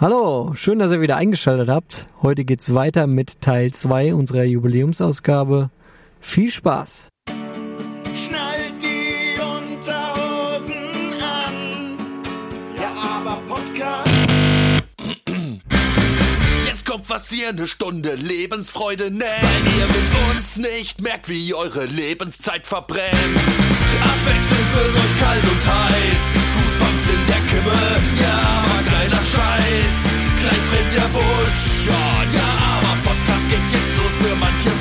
Hallo, schön, dass ihr wieder eingeschaltet habt. Heute geht's weiter mit Teil 2 unserer Jubiläumsausgabe. Viel Spaß! Schnallt die Unterhosen an. Ja, aber Podcast. Jetzt kommt was ihr eine Stunde Lebensfreude nennt. Weil ihr mit uns nicht merkt, wie eure Lebenszeit verbrennt. Abwechselnd wird euch kalt und heiß. Goosebumps in der Kimme. Ja, aber Scheiß. Gleich brennt der Busch. Ja, ja, aber Podcast geht jetzt los für manche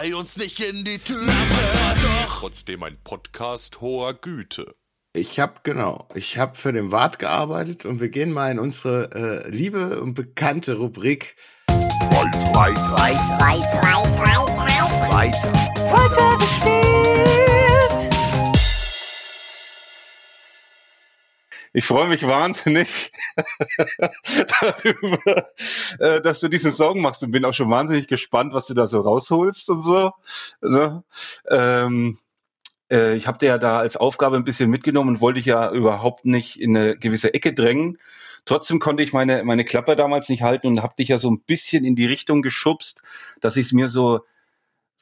bei uns nicht in die Tüte. Doch trotzdem ein Podcast hoher Güte. Ich habe genau, ich habe für den Wart gearbeitet und wir gehen mal in unsere äh, liebe und bekannte Rubrik Weit, weit, weiter. Ich freue mich wahnsinnig darüber, äh, dass du diesen Song machst und bin auch schon wahnsinnig gespannt, was du da so rausholst und so. Ne? Ähm, äh, ich habe dir ja da als Aufgabe ein bisschen mitgenommen und wollte dich ja überhaupt nicht in eine gewisse Ecke drängen. Trotzdem konnte ich meine, meine Klappe damals nicht halten und habe dich ja so ein bisschen in die Richtung geschubst, dass ich es mir so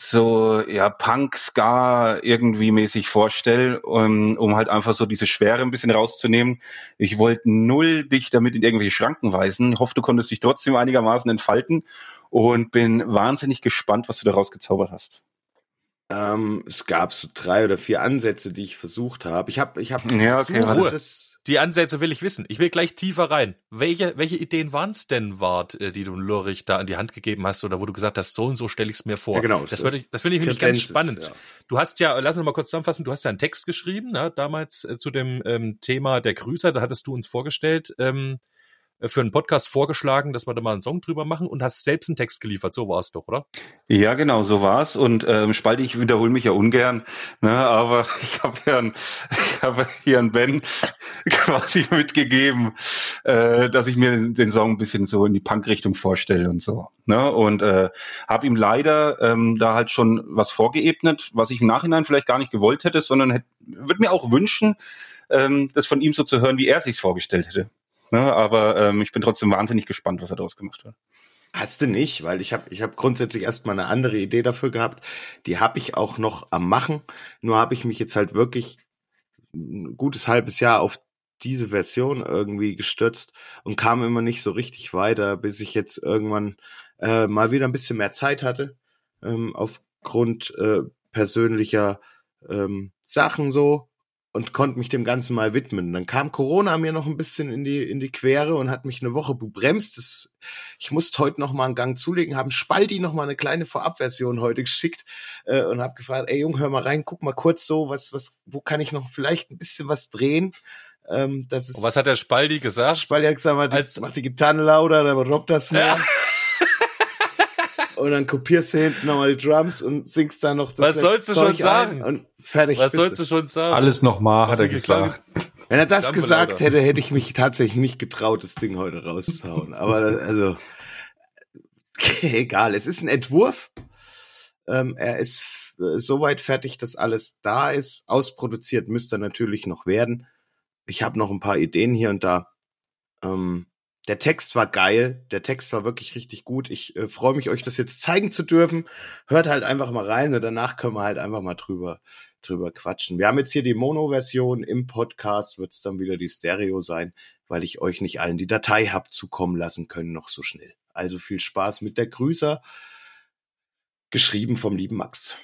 so ja Punk Ska irgendwie mäßig vorstelle, um, um halt einfach so diese Schwere ein bisschen rauszunehmen. Ich wollte null dich damit in irgendwelche Schranken weisen. Hoffe, du konntest dich trotzdem einigermaßen entfalten und bin wahnsinnig gespannt, was du daraus gezaubert hast. Ähm, es gab so drei oder vier Ansätze, die ich versucht habe. Ich habe, ich habe Ja, okay, Ruhe. das Die Ansätze will ich wissen. Ich will gleich tiefer rein. Welche, welche Ideen waren es denn, Wart, äh, die du Lurich da an die Hand gegeben hast oder wo du gesagt hast, so und so stelle ich es mir vor? Ja, genau. Das, würde ich, das finde ich nämlich ganz spannend. ja. Du hast ja, lass uns mal kurz zusammenfassen, du hast ja einen Text geschrieben, ne, damals äh, zu dem ähm, Thema der Grüßer, da hattest du uns vorgestellt, ähm, für einen Podcast vorgeschlagen, dass wir da mal einen Song drüber machen und hast selbst einen Text geliefert. So war es doch, oder? Ja, genau, so war's. Und ähm, Spalte, ich wiederhole mich ja ungern, ne, aber ich habe ja, ein, ich hab hier an Ben quasi mitgegeben, äh, dass ich mir den, den Song ein bisschen so in die Punk-Richtung vorstelle und so. Ne? Und äh, habe ihm leider ähm, da halt schon was vorgeebnet, was ich im Nachhinein vielleicht gar nicht gewollt hätte, sondern hätte, würde mir auch wünschen, ähm, das von ihm so zu hören, wie er sich's vorgestellt hätte. Ne? Aber ähm, ich bin trotzdem wahnsinnig gespannt, was er daraus gemacht hat. Hast du nicht, weil ich habe ich hab grundsätzlich erstmal eine andere Idee dafür gehabt. Die habe ich auch noch am Machen. Nur habe ich mich jetzt halt wirklich ein gutes halbes Jahr auf diese Version irgendwie gestürzt und kam immer nicht so richtig weiter, bis ich jetzt irgendwann äh, mal wieder ein bisschen mehr Zeit hatte, ähm, aufgrund äh, persönlicher ähm, Sachen so und konnte mich dem Ganzen mal widmen. Dann kam Corona mir noch ein bisschen in die, in die Quere und hat mich eine Woche bebremst. Ich musste heute noch mal einen Gang zulegen, haben Spalti noch mal eine kleine Vorabversion heute geschickt äh, und habe gefragt, ey Junge, hör mal rein, guck mal kurz so, was, was, wo kann ich noch vielleicht ein bisschen was drehen? Ähm, das ist Und was hat der Spaldi gesagt? Spalti hat gesagt, mach die, Als- mach die Gitarre lauter, dann robbt das mehr. Und dann kopierst du hinten nochmal die Drums und singst dann noch das Was sollst du schon sagen? Und fertig. Was sollst du schon sagen? Alles nochmal, hat er gesagt. Wenn er das Dampfe gesagt hätte, hätte ich mich tatsächlich nicht getraut, das Ding heute rauszuhauen. Aber das, also, egal. Es ist ein Entwurf. Ähm, er ist äh, soweit fertig, dass alles da ist. Ausproduziert müsste er natürlich noch werden. Ich habe noch ein paar Ideen hier und da. Ähm, der Text war geil. Der Text war wirklich richtig gut. Ich äh, freue mich, euch das jetzt zeigen zu dürfen. Hört halt einfach mal rein und danach können wir halt einfach mal drüber drüber quatschen. Wir haben jetzt hier die Mono-Version. Im Podcast wird es dann wieder die Stereo sein, weil ich euch nicht allen die Datei hab zukommen lassen können, noch so schnell. Also viel Spaß mit der Grüßer. Geschrieben vom lieben Max.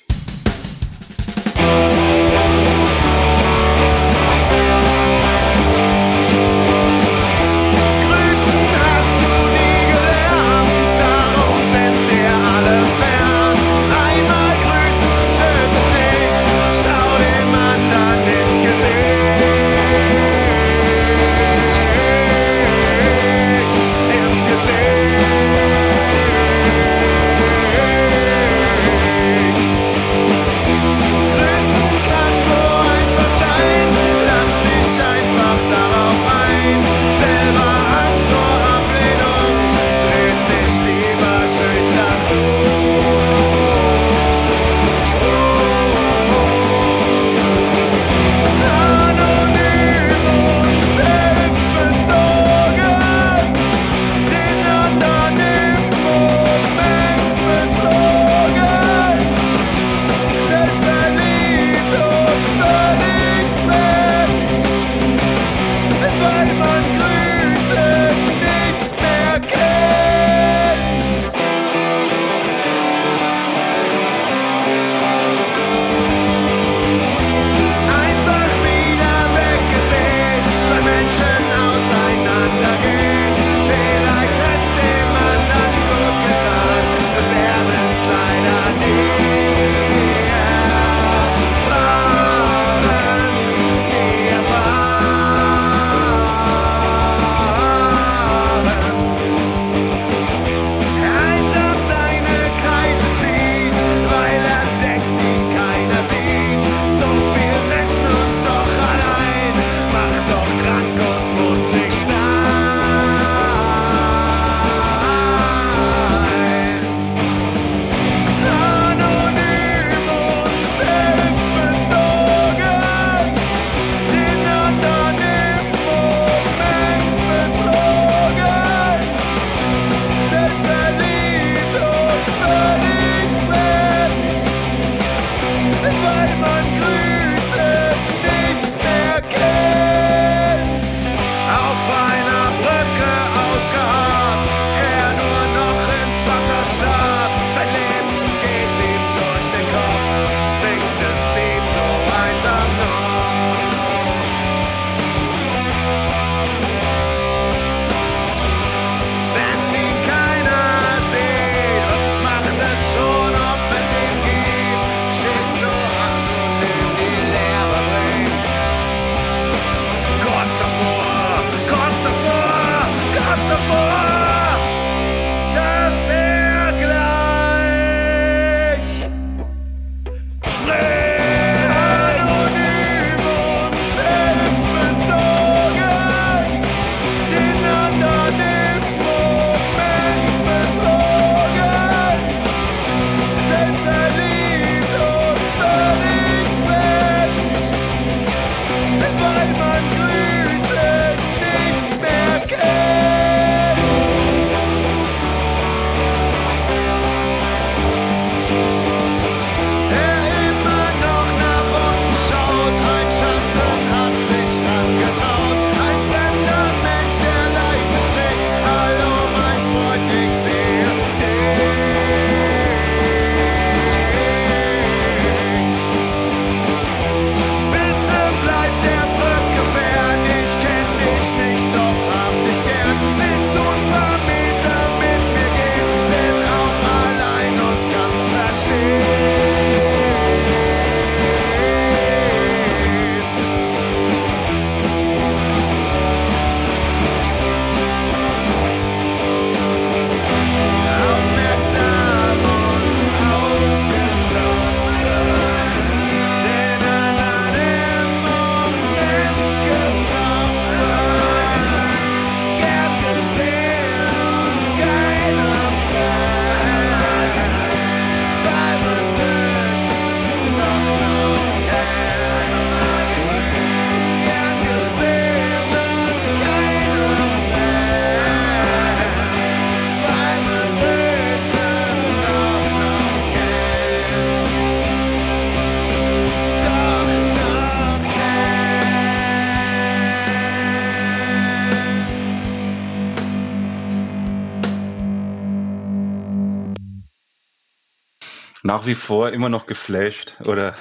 Nach wie vor immer noch geflasht. Oder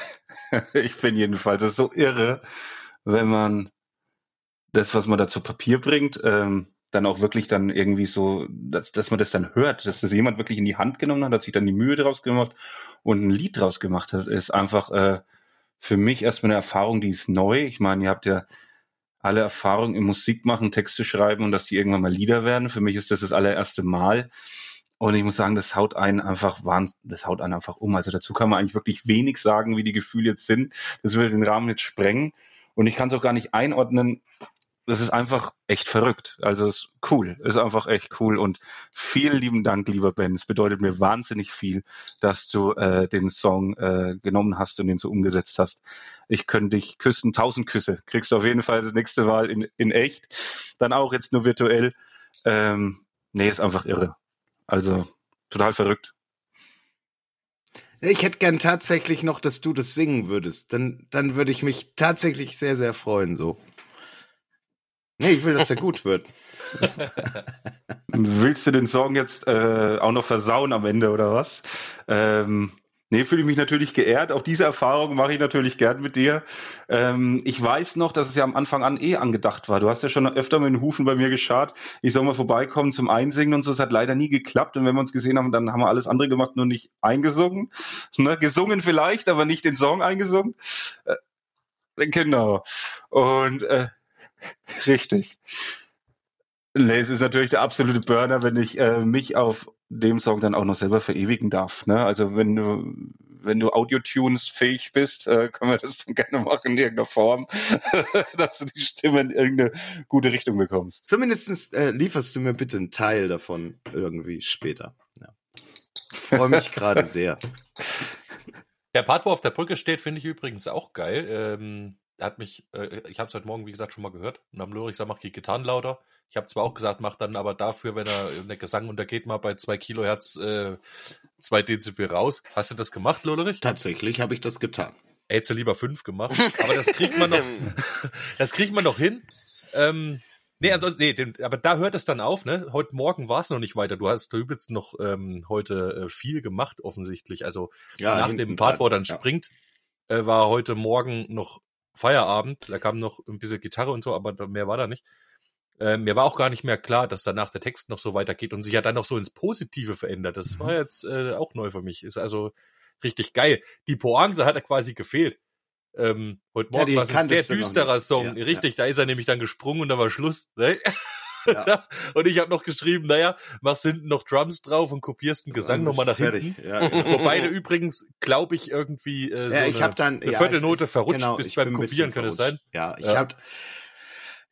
ich bin jedenfalls, so irre, wenn man das, was man da zu Papier bringt, ähm, dann auch wirklich dann irgendwie so, dass, dass man das dann hört, dass das jemand wirklich in die Hand genommen hat, hat sich dann die Mühe draus gemacht und ein Lied draus gemacht hat, ist einfach äh, für mich erstmal eine Erfahrung, die ist neu. Ich meine, ihr habt ja alle Erfahrung im Musikmachen, Texte schreiben und dass die irgendwann mal Lieder werden. Für mich ist das das allererste Mal. Und ich muss sagen, das haut einen einfach wahnsinn, das haut einen einfach um. Also dazu kann man eigentlich wirklich wenig sagen, wie die Gefühle jetzt sind. Das würde den Rahmen jetzt sprengen. Und ich kann es auch gar nicht einordnen, das ist einfach echt verrückt. Also es ist cool, ist einfach echt cool. Und vielen lieben Dank, lieber Ben. Es bedeutet mir wahnsinnig viel, dass du äh, den Song äh, genommen hast und den so umgesetzt hast. Ich könnte dich küssen, tausend Küsse. Kriegst du auf jeden Fall das nächste Mal in, in echt. Dann auch jetzt nur virtuell. Ähm, nee, ist einfach irre. Also total verrückt. Ich hätte gern tatsächlich noch, dass du das singen würdest. Dann, dann würde ich mich tatsächlich sehr, sehr freuen, so. Nee, ich will, dass er gut wird. Willst du den Song jetzt äh, auch noch versauen am Ende oder was? Ähm, nee, fühle ich mich natürlich geehrt. Auch diese Erfahrung mache ich natürlich gern mit dir. Ähm, ich weiß noch, dass es ja am Anfang an eh angedacht war. Du hast ja schon öfter mit den Hufen bei mir geschart. Ich soll mal vorbeikommen zum Einsingen und so. Es hat leider nie geklappt. Und wenn wir uns gesehen haben, dann haben wir alles andere gemacht, nur nicht eingesungen. Ne? Gesungen vielleicht, aber nicht den Song eingesungen. Äh, genau. Und äh, Richtig. Nee, es ist natürlich der absolute Burner, wenn ich äh, mich auf dem Song dann auch noch selber verewigen darf. Ne? Also wenn du wenn du Audio-Tunes fähig bist, äh, können wir das dann gerne machen in irgendeiner Form, dass du die Stimme in irgendeine gute Richtung bekommst. Zumindest äh, lieferst du mir bitte einen Teil davon irgendwie später. Ja. Ich freue mich gerade sehr. Der Part, wo auf der Brücke steht, finde ich übrigens auch geil. Ähm, hat mich, äh, ich habe es heute Morgen, wie gesagt, schon mal gehört. Und am Lyrik gesagt, mach die Gitarren lauter. Ich habe zwar auch gesagt, mach dann aber dafür, wenn er der Gesang untergeht, mal bei zwei Kilohertz äh, zwei Dezibel raus. Hast du das gemacht, Lollerich? Tatsächlich habe ich das getan. Er hätte lieber fünf gemacht. Aber das kriegt man noch, das kriegt man noch hin. Ähm, nee, also, nee, den, aber da hört es dann auf, ne? Heute Morgen war es noch nicht weiter. Du hast du übelst noch ähm, heute äh, viel gemacht, offensichtlich. Also Ja, nach dem Part, wo er dann ja. springt, äh, war heute Morgen noch Feierabend. Da kam noch ein bisschen Gitarre und so, aber mehr war da nicht. Äh, mir war auch gar nicht mehr klar, dass danach der Text noch so weitergeht und sich ja dann noch so ins Positive verändert. Das Mhm. war jetzt äh, auch neu für mich. Ist also richtig geil. Die Pointe hat er quasi gefehlt. Ähm, heute Ja, Morgen war es ein sehr düsterer. Song. Ja, richtig, da ist er nämlich dann gesprungen und da war Schluss. Ne? Ja. und ich habe noch geschrieben, naja, machst hinten noch Drums drauf und kopierst den Gesang nochmal nach hinten. Ja, genau. Wobei du übrigens, glaube ich, irgendwie äh, so ja, ich eine, habe dann eine ja, Viertelnote ich, verrutscht genau, bist ich beim Kopieren, kann es sein? Ja, ich Ja. hab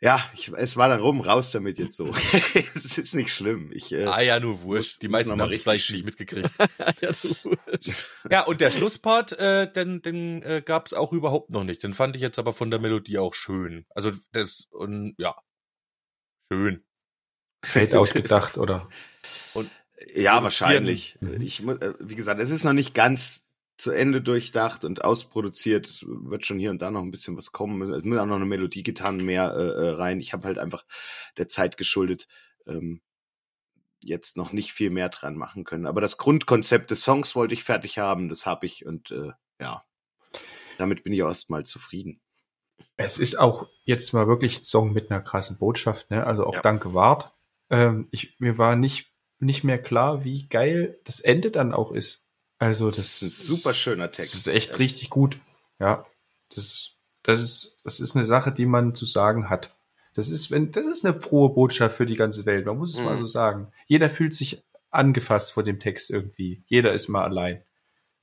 ja, ich, es war dann rum, raus damit jetzt so. es ist nicht schlimm. Ich, äh, Ah ja, nur wurscht. muss- Die meisten haben es richtig vielleicht nicht mitgekriegt. ja, und der Schlusspart, äh, den, den äh, gab es auch überhaupt noch nicht. Den fand ich jetzt aber von der Melodie auch schön. Also das und ja, schön. Fade ausgedacht, oder? Ja, produzieren. wahrscheinlich. Ich, äh, wie gesagt, es ist noch nicht ganz zu Ende durchdacht und ausproduziert. Es wird schon hier und da noch ein bisschen was kommen. Es muss auch noch eine Melodiegitarren mehr äh, äh, rein. Ich habe halt einfach der Zeit geschuldet ähm, jetzt noch nicht viel mehr dran machen können. Aber das Grundkonzept des Songs wollte ich fertig haben. Das habe ich und äh, ja, damit bin ich auch erstmal zufrieden. Es ist auch jetzt mal wirklich ein Song mit einer krassen Botschaft, ne? Also auch Ja. danke Wart. Ähm, ich, mir war nicht, nicht mehr klar, wie geil das Ende dann auch ist. Also das, Das ist ein super schöner Text. Das ist echt richtig gut. Ja. Das, das ist, das ist eine Sache, die man zu sagen hat. Das ist, wenn, das ist eine frohe Botschaft für die ganze Welt. Man muss es Mhm. mal so sagen. Jeder fühlt sich angefasst vor dem Text irgendwie. Jeder ist mal allein.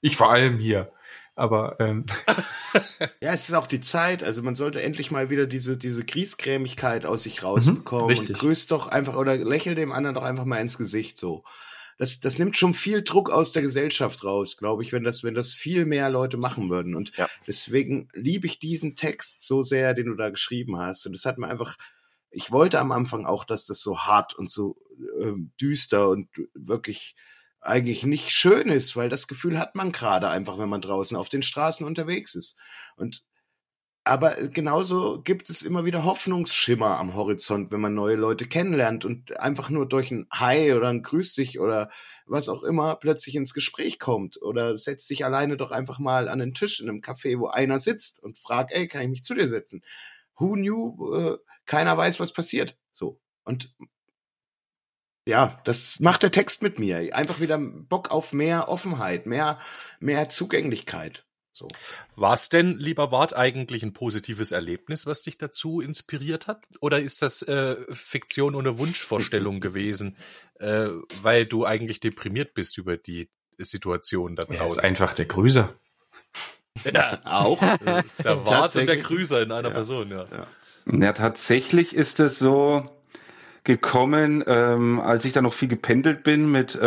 Ich vor allem hier. Aber ähm, Ja, es ist auch die Zeit. Also man sollte endlich mal wieder diese, diese Griesgrämigkeit aus sich rausbekommen Mhm, richtig. und grüßt doch einfach oder lächel dem anderen doch einfach mal ins Gesicht so. Das, das nimmt schon viel Druck aus der Gesellschaft raus, glaube ich, wenn das, wenn das viel mehr Leute machen würden. Und Ja. deswegen liebe ich diesen Text so sehr, den du da geschrieben hast. Und das hat mir einfach, ich wollte am Anfang auch, dass das so hart und so ähm, düster und wirklich eigentlich nicht schön ist, weil das Gefühl hat man gerade einfach, wenn man draußen auf den Straßen unterwegs ist. Und aber genauso gibt es immer wieder Hoffnungsschimmer am Horizont, wenn man neue Leute kennenlernt und einfach nur durch ein Hi oder ein Grüß dich oder was auch immer plötzlich ins Gespräch kommt oder setzt sich alleine doch einfach mal an den Tisch in einem Café, wo einer sitzt und fragt, ey, kann ich mich zu dir setzen? Who knew? Äh, keiner weiß, was passiert. So. Und ja, das macht der Text mit mir. Einfach wieder Bock auf mehr Offenheit, mehr, mehr Zugänglichkeit. So. War es denn, lieber Wart, eigentlich ein positives Erlebnis, was dich dazu inspiriert hat? Oder ist das äh, Fiktion ohne Wunschvorstellung gewesen, äh, weil du eigentlich deprimiert bist über die Situation da Er ist draußen? einfach der Grüßer. Ja, Auch. der Wart und der. Grüßer in einer Ja. Person, ja. Ja, tatsächlich ist es so gekommen, ähm, als ich da noch viel gependelt bin, mit äh,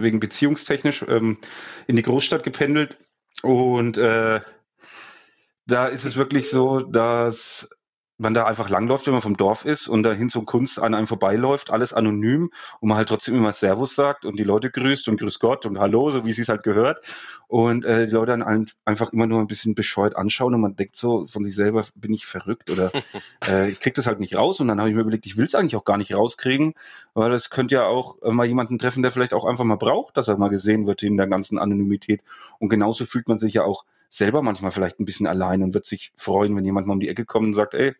wegen beziehungstechnisch ähm, in die Großstadt gependelt. Und äh, da ist es wirklich so, dass man da einfach langläuft, wenn man vom Dorf ist und dahin zur Kunst an einem vorbeiläuft, alles anonym und man halt trotzdem immer Servus sagt und die Leute grüßt und Grüß Gott und Hallo, so wie es sich halt gehört. Und äh, die Leute dann ein- einfach immer nur ein bisschen bescheuert anschauen und man denkt so von sich selber, bin ich verrückt oder äh, ich krieg das halt nicht raus. Und dann habe ich mir überlegt, ich will es eigentlich auch gar nicht rauskriegen, weil es könnte ja auch äh, mal jemanden treffen, der vielleicht auch einfach mal braucht, dass er mal gesehen wird in der ganzen Anonymität. Und genauso fühlt man sich ja auch selber manchmal vielleicht ein bisschen allein und wird sich freuen, wenn jemand mal um die Ecke kommt und sagt, ey,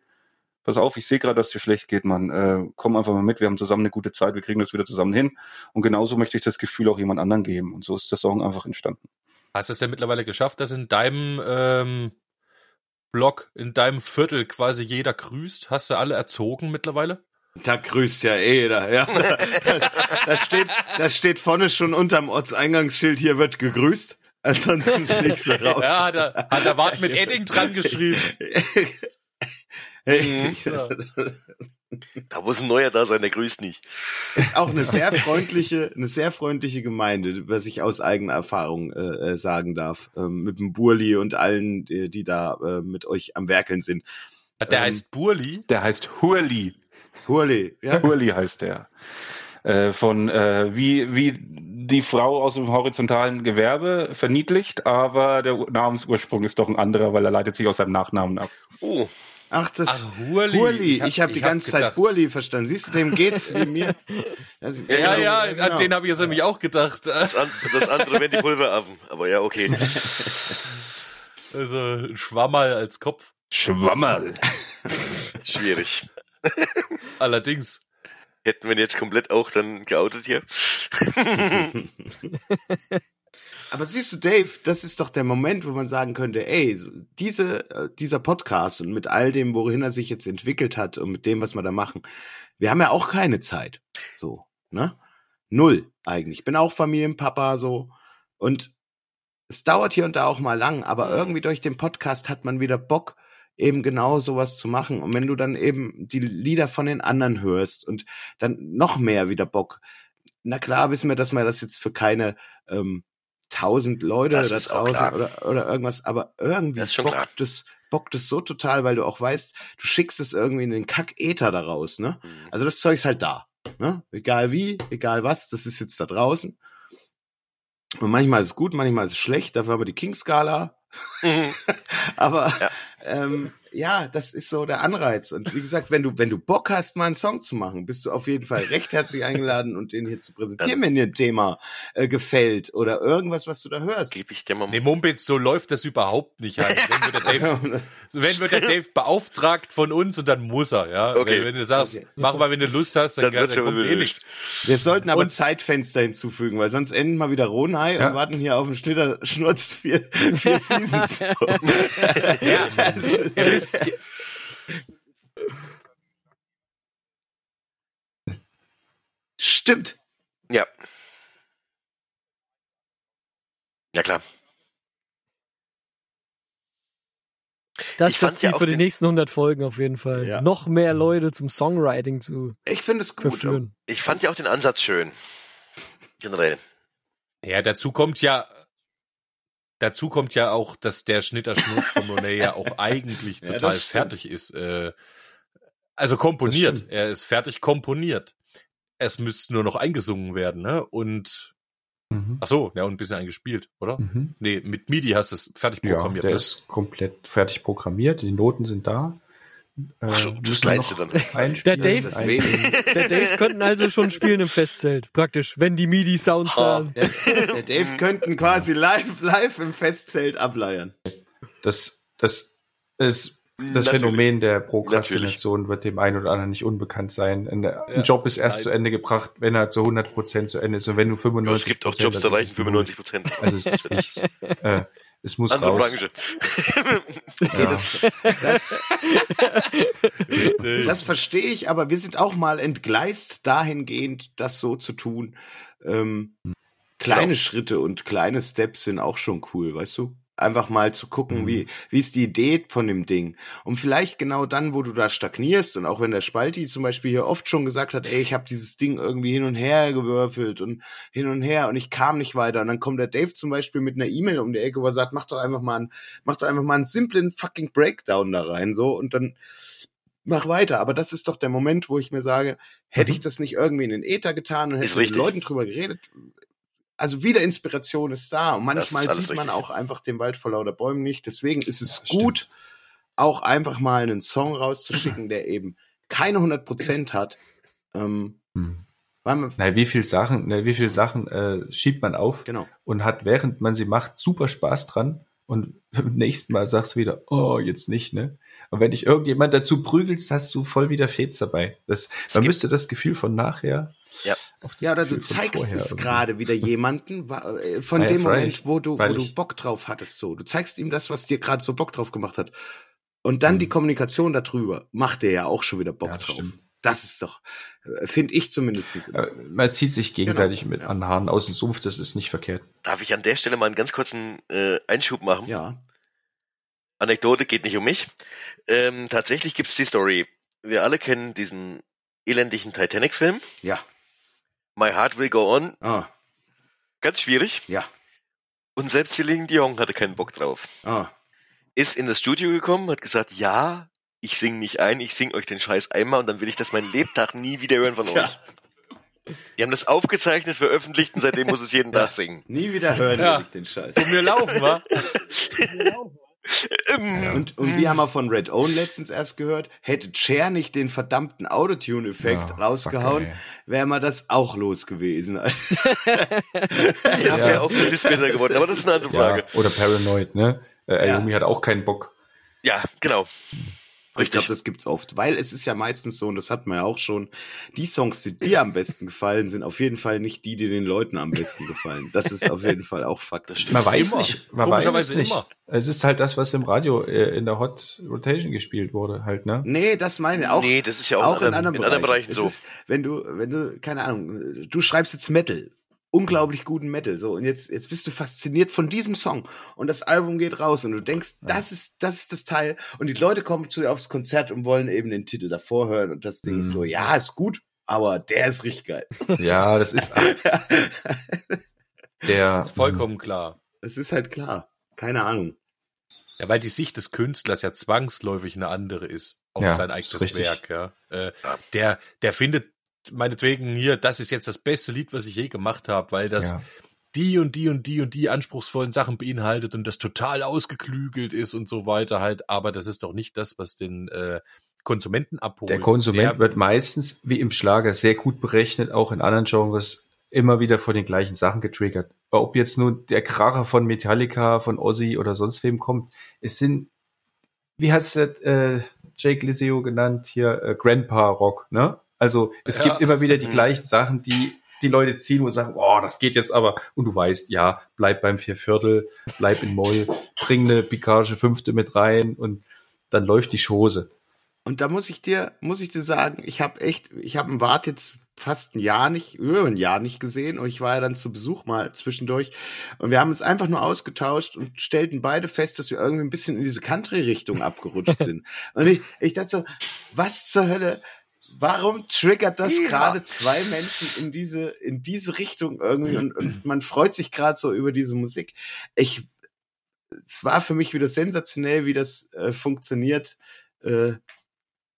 pass auf, ich sehe gerade, dass dir schlecht geht, Mann. Äh, komm einfach mal mit, wir haben zusammen eine gute Zeit, wir kriegen das wieder zusammen hin. Und genauso möchte ich das Gefühl auch jemand anderen geben. Und so ist der Song einfach entstanden. Hast du es denn mittlerweile geschafft, dass in deinem ähm, Blog, in deinem Viertel quasi jeder grüßt? Hast du alle erzogen mittlerweile? Da grüßt ja jeder, ja. Das, das, steht, das steht vorne schon unterm Ortseingangsschild, hier wird gegrüßt. Ansonsten fliegst du raus. Ja, hat er, hat er Wart mit Edding dran geschrieben. Hey, Da muss ein neuer da sein, der grüßt nicht. ist auch eine sehr freundliche, eine sehr freundliche Gemeinde, was ich aus eigener Erfahrung äh, äh, sagen darf. Ähm, mit dem Burli und allen, die, die da äh, mit euch am Werkeln sind. Der Ähm, heißt Burli. Der heißt Hurli. Hurli, ja. Hurli heißt der. Äh, von äh, wie, wie die Frau aus dem horizontalen Gewerbe verniedlicht, aber der Namensursprung ist doch ein anderer, weil er leitet sich aus seinem Nachnamen ab. Oh, Ach, das Ach, Hurli. Hurli. Ich hab- habe die ich hab ganze Zeit gedacht- Burli verstanden. Siehst du, dem geht's wie mir. Also, Ja, ja, genau. an den habe ich jetzt nämlich auch gedacht. das, an, das andere wären die Pulveraffen. Aber ja, okay. Also ein Schwammerl als Kopf. Schwammerl. Schwierig. Allerdings. Hätten wir ihn jetzt komplett auch dann geoutet hier. Aber siehst du, Dave, das ist doch der Moment, wo man sagen könnte, ey, diese, äh, dieser Podcast und mit all dem, wohin er sich jetzt entwickelt hat und mit dem, was wir da machen, wir haben ja auch keine Zeit. So, ne? Null eigentlich. Ich bin auch Familienpapa so und es dauert hier und da auch mal lang, aber irgendwie durch den Podcast hat man wieder Bock, eben genau sowas zu machen. Und wenn du dann eben die Lieder von den anderen hörst und dann noch mehr wieder Bock. Na klar wissen wir, dass man das jetzt für keine ähm, tausend Leute Das da draußen oder, oder irgendwas, aber irgendwie Das bockt das, bockt es so total, weil du auch weißt, du schickst es irgendwie in den Kack-Äther daraus, ne? Mhm. Also das Zeug ist halt da. Ne? Egal wie, egal was, das ist jetzt da draußen. Und manchmal ist es gut, manchmal ist es schlecht, dafür haben wir die King-Skala. Mhm. Aber Ja. ähm, ja, das ist so der Anreiz. Und wie gesagt, wenn du, wenn du Bock hast, mal einen Song zu machen, bist du auf jeden Fall recht herzlich eingeladen und den hier zu präsentieren, wenn dir ein Thema äh, gefällt oder irgendwas, was du da hörst. Gebe ich dir mal. Nee, Mumpitz, so läuft das überhaupt nicht halt. Wenn wird, der Dave, wenn wird der Dave beauftragt von uns und dann muss er, ja. Okay. Wenn, wenn du sagst, Okay. mach mal, wenn du Lust hast, dann, Dann dann, kommt eh nichts. Wir sollten aber Und- Zeitfenster hinzufügen, weil sonst enden wir wieder Ronhai Ja. und warten hier auf den Schnitter Schnurz vier, vier Seasons. Ja, wisst, Stimmt. Ja. Ja, klar. Das ist das ja Ziel auch für die nächsten 100 Folgen auf jeden Fall. Ja. Noch mehr Leute zum Songwriting zu Ich finde es gut. verführen. Ich fand ja auch den Ansatz schön. Generell. Ja, dazu kommt ja, dazu kommt ja auch, dass der Schnitter Schnurz von Monet ja auch eigentlich Ja, total stimmt. fertig ist. Äh, also komponiert. Er ist fertig komponiert. Es müsste nur noch eingesungen werden, ne? Und Mhm. Ach so, ja, und ein bisschen eingespielt, oder? Mhm. Nee, mit MIDI hast du es fertig Ja, programmiert. der ne? ist komplett fertig programmiert. Die Noten sind da. Äh, Ach das kleinste noch dann. Der Dave-. Der Dave könnten also schon spielen im Festzelt, praktisch, wenn die MIDI-Sounds da sind. Der, der Dave könnten quasi live, live im Festzelt ableiern. Das, das ist das Natürlich. Phänomen der Prokrastination wird dem einen oder anderen nicht unbekannt sein. Ein, ein Job ist erst Nein. zu Ende gebracht, wenn er zu 100 Prozent zu Ende ist. Und wenn du 95 Es gibt auch Jobs, da reichen 95 Prozent. Also es ist nichts. äh, es muss Andere raus. Branche. Okay, Ja. das, Richtig. das verstehe ich, aber wir sind auch mal entgleist dahingehend, das so zu tun. Ähm, kleine Schritte und kleine Steps sind auch schon cool, weißt du? Einfach mal zu gucken, Mhm. wie, wie ist die Idee von dem Ding. Und vielleicht genau dann, wo du da stagnierst und auch wenn der Spalti zum Beispiel hier oft schon gesagt hat, ey, ich habe dieses Ding irgendwie hin und her gewürfelt und hin und her und ich kam nicht weiter. Und dann kommt der Dave zum Beispiel mit einer E-Mail um die Ecke, wo er sagt, mach doch einfach mal einen, mach doch einfach mal einen simplen fucking Breakdown da rein, so und dann mach weiter. Aber das ist doch der Moment, wo ich mir sage, hätte ich das nicht irgendwie in den Äther getan und hätte mit. Leuten drüber geredet. Also wieder Inspiration ist da und manchmal sieht man richtig. auch einfach den Wald vor lauter Bäumen nicht. Deswegen ist es Ja, gut, auch einfach mal einen Song rauszuschicken, der eben keine 100 Prozent hat. Ähm, Hm. weil man, Na, wie viel Sachen, na, wie viel Sachen äh, schiebt man auf genau. und hat, während man sie macht, super Spaß dran und beim nächsten Mal sagst du wieder, oh, jetzt nicht, ne? Und wenn dich irgendjemand dazu prügelst, hast du voll wieder Fets dabei. Das, man müsste das Gefühl von nachher Ja. auf das Ja, oder du Gefühl von zeigst es gerade wieder jemanden äh, von Ah ja, dem. Moment, wo du, wo du. Bock drauf hattest. So, du zeigst ihm das, was dir gerade so Bock drauf gemacht hat. Und dann Mhm. die Kommunikation darüber macht dir ja auch schon wieder Bock Ja, das drauf. stimmt. Das ist doch, äh, finde ich zumindest. Äh, Man zieht sich gegenseitig Genau, mit an den Haaren aus dem Sumpf, das ist nicht verkehrt. Darf ich an der Stelle mal einen ganz kurzen äh, Einschub machen? Ja. Anekdote geht nicht um mich. Ähm, tatsächlich gibt's die Story. Wir alle kennen diesen elendigen Titanic-Film. Ja. My Heart Will Go On. Ah, Ganz schwierig. ja. Und selbst Celine Dion hatte keinen Bock drauf. Ah. Ist in das Studio gekommen, hat gesagt, ja, ich sing nicht ein, ich sing euch den Scheiß einmal und dann will ich das meinen Lebtag nie wieder hören von euch. Die haben das aufgezeichnet, veröffentlicht und seitdem muss es jeden Tag singen. Nie wieder hören Ja. will ich den Scheiß. Von mir laufen, wa? Und, und wir haben wir von Red Own letztens erst gehört, hätte Cher nicht den verdammten Autotune-Effekt Ja, rausgehauen, wäre mal das auch los gewesen. Ja, Ja. wäre auch für Displayer geworden, aber das ist eine andere Frage. Ja, oder Paranoid, ne? Äh, Ja. Ayumi hat auch keinen Bock. Ja, genau. Ich glaube, das gibt's oft, weil es ist ja meistens so, und das hat man ja auch schon, die Songs, die dir am besten gefallen, sind auf jeden Fall nicht die, die den Leuten am besten gefallen. Das ist auf jeden Fall auch Fakt. Das stimmt. Man weiß Immer. nicht, man weiß es nicht. immer. Es ist halt das, was im Radio äh, in der Hot Rotation gespielt wurde, halt, ne? Nee, das meine ich auch. nee, das ist ja auch, auch in anderen, anderen in anderen Bereichen Es so. Ist, wenn du, wenn du, keine Ahnung, du schreibst jetzt Metal, unglaublich guten Metal, so, und jetzt, jetzt bist du fasziniert von diesem Song und das Album geht raus und du denkst, das ist, das ist das Teil und die Leute kommen zu dir aufs Konzert und wollen eben den Titel davor hören und das Ding ist Mhm. so, ja, ist gut, aber der ist richtig geil. Ja, das ist der. Ist vollkommen klar. Es ist halt klar. Keine Ahnung. Ja, weil die Sicht des Künstlers ja zwangsläufig eine andere ist auf Ja, sein ist eigenes. Werk. Ja. Äh, Ja. der, der findet meinetwegen hier, das ist jetzt das beste Lied, was ich je gemacht habe, weil das Ja. die und die und die und die anspruchsvollen Sachen beinhaltet und das total ausgeklügelt ist und so weiter halt. Aber das ist doch nicht das, was den äh, Konsumenten abholt. Der Konsument Der- wird meistens, wie im Schlager, sehr gut berechnet, auch in anderen Genres, immer wieder von den gleichen Sachen getriggert. Ob jetzt nur der Kracher von Metallica, von Ozzy oder sonst wem kommt, es sind, wie hat's der, äh, Jake Liseo genannt, hier äh, Grandpa Rock, ne? Also es Ja. gibt immer wieder die Mhm. gleichen Sachen, die die Leute ziehen, sie sagen, oh, das geht jetzt aber, und du weißt, ja, bleib beim Vierviertel, bleib in Moll, bring eine Picage Fünfte mit rein und dann läuft die Chose. Und da muss ich dir, muss ich dir sagen, ich habe echt, ich habe einen Wart jetzt fast ein Jahr nicht, über ein Jahr nicht gesehen und ich war ja dann zu Besuch mal zwischendurch und wir haben uns einfach nur ausgetauscht und stellten beide fest, dass wir irgendwie ein bisschen in diese Country-Richtung abgerutscht sind. Und ich, ich dachte so, was zur Hölle, warum triggert das Ja. gerade zwei Menschen in diese, in diese Richtung irgendwie und, und man freut sich gerade so über diese Musik. Ich, es war für mich wieder sensationell, wie das äh, funktioniert. Äh,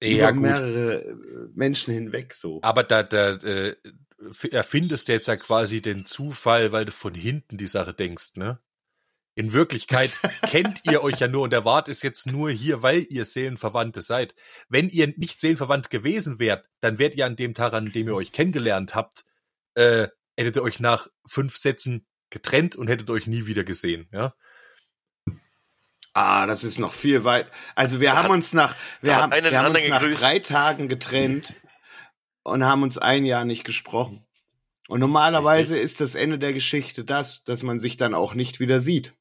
ja, über gut. mehrere äh, Menschen hinweg so. Aber da, da, äh, erfindest jetzt ja quasi den Zufall, weil du von hinten die Sache denkst, ne? In Wirklichkeit kennt ihr euch ja nur und der Wart ist jetzt nur hier, weil ihr Seelenverwandte seid. Wenn ihr nicht seelenverwandt gewesen wärt, dann wärt ihr an dem Tag, an dem ihr euch kennengelernt habt, äh, hättet ihr euch nach fünf Sätzen getrennt und hättet euch nie wieder gesehen, ja? Ah, das ist noch viel weit. Also wir haben uns nach, wir da hat haben, wir haben uns nach gegrüßt. drei Tagen getrennt und haben uns ein Jahr nicht gesprochen. Und normalerweise ist das Ende der Geschichte das, dass man sich dann auch nicht wieder sieht.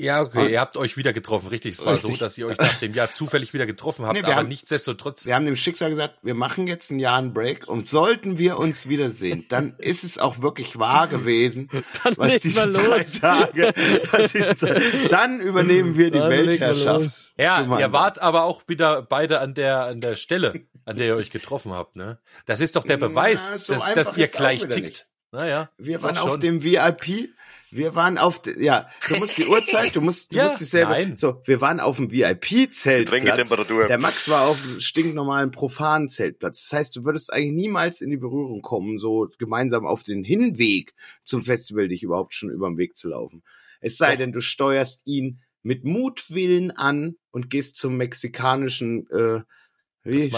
Ja, okay, Und- ihr habt euch wieder getroffen, richtig. Es war Richtig. so, dass ihr euch nach dem Jahr zufällig wieder getroffen habt, Nee, wir aber haben- nichtsdestotrotz. Wir haben dem Schicksal gesagt, wir machen jetzt ein Jahr einen Break und sollten wir uns wiedersehen, dann ist es auch wirklich wahr gewesen, Dann was diese drei. Tage, was diese, dann übernehmen wir die Dann Weltherrschaft. Ja, ihr wart aber auch wieder beide an der, an der Stelle, an der ihr euch getroffen habt, ne? Das ist doch der Na, Beweis, so dass, dass ihr gleich tickt. nicht. Naja. Wir waren auf dem VIP. Wir waren auf, ja, du musst die Uhrzeit, du musst, du Ja, musst dieselbe. nein. So, wir waren auf dem VIP-Zeltplatz. Getränketemperatur. Der Max war auf dem stinknormalen profanen Zeltplatz. Das heißt, du würdest eigentlich niemals in die Berührung kommen, so gemeinsam auf den Hinweg zum Festival dich überhaupt schon über den Weg zu laufen. Es sei Doch. denn, du steuerst ihn mit Mutwillen an und gehst zum mexikanischen äh,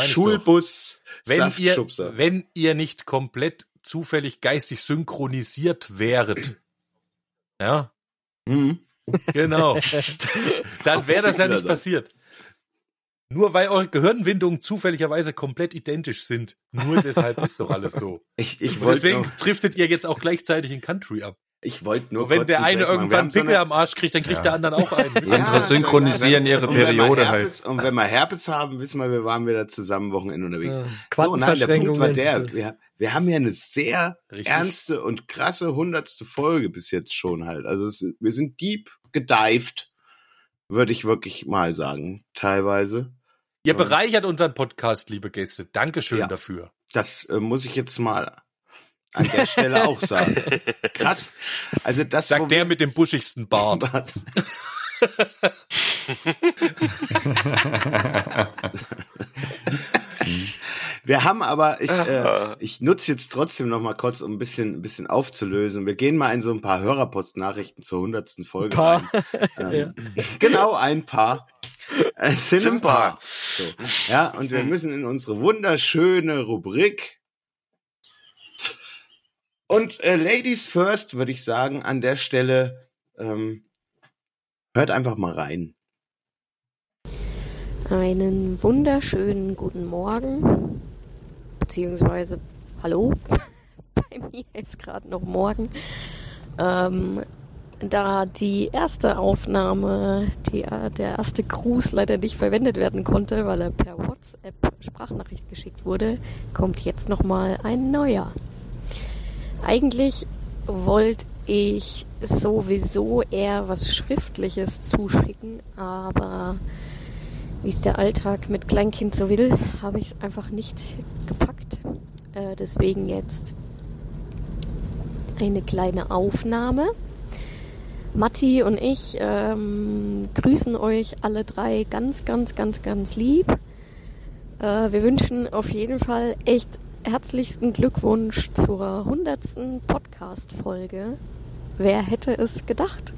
Schulbus wenn ihr, wenn ihr nicht komplett zufällig geistig synchronisiert wäret, ja, Mhm. genau, dann wäre das ja nicht passiert. Nur weil eure Gehirnwindungen zufälligerweise komplett identisch sind. Nur deshalb ist doch alles so. Ich, ich deswegen nur, driftet ihr jetzt auch gleichzeitig in Country ab. Ich wollte nur Und wenn der einen eine irgendwann so Pickel eine- am Arsch kriegt, dann kriegt Ja. der andere auch einen. Andere Ja, synchronisieren ihre und wenn wir Periode Herpes, halt. Und wenn wir Herpes haben, wissen wir, wir waren wieder zusammen Wochenende unterwegs. Ja, So, nein, der Punkt war der. Wir, wir haben ja eine sehr Richtig. ernste und krasse hundertste Folge bis jetzt schon halt. Also es, wir sind deep gedived, würde ich wirklich mal sagen, teilweise. Ihr bereichert unseren Podcast, liebe Gäste. Dankeschön Ja. dafür. Das äh, muss ich jetzt mal an der Stelle auch sagen. Krass. Also das Sagt der mit dem buschigsten Bart. Wir haben aber, ich, äh, Ah. ich nutze jetzt trotzdem noch mal kurz, um ein bisschen, ein bisschen aufzulösen. Wir gehen mal in so ein paar Hörerpost-Nachrichten zur hundertsten Folge Paar. rein. Ähm, Genau, ein paar. Es sind ein ein paar. paar. So. Ja, und wir müssen in unsere wunderschöne Rubrik. Und äh, Ladies first, würde ich sagen, an der Stelle, ähm, hört einfach mal rein. Einen wunderschönen guten Morgen, beziehungsweise Hallo. Bei mir ist gerade noch Morgen. Ähm, da die erste Aufnahme, die, äh, der erste Gruß leider nicht verwendet werden konnte, weil er per WhatsApp Sprachnachricht geschickt wurde, kommt jetzt nochmal ein neuer. Eigentlich wollte ich sowieso eher was Schriftliches zuschicken, aber wie es der Alltag mit Kleinkind so will, habe ich es einfach nicht gepackt. Äh, deswegen jetzt eine kleine Aufnahme. Matti und ich ähm, grüßen euch alle drei ganz, ganz, ganz, ganz lieb. Äh, wir wünschen auf jeden Fall echt herzlichsten Glückwunsch zur hundertsten Podcast-Folge. Wer hätte es gedacht?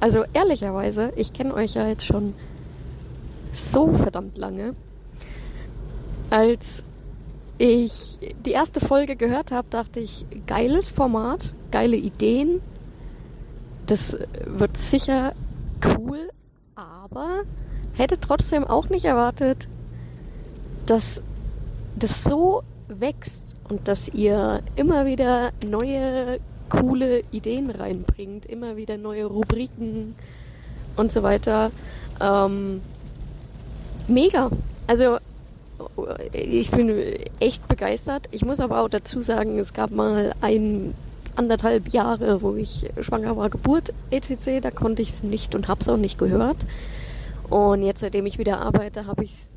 Also ehrlicherweise, ich kenne euch ja jetzt schon so verdammt lange. Als ich die erste Folge gehört habe, dachte ich, geiles Format, geile Ideen. Das wird sicher cool, aber hätte trotzdem auch nicht erwartet, dass das so wächst und dass ihr immer wieder neue coole Ideen reinbringt, immer wieder neue Rubriken und so weiter. Ähm, mega. Also ich bin echt begeistert. Ich muss aber auch dazu sagen, es gab mal ein anderthalb Jahre, wo ich schwanger war, Geburt etc. Da konnte ich es nicht und habe es auch nicht gehört. Und jetzt, seitdem ich wieder arbeite, habe ich es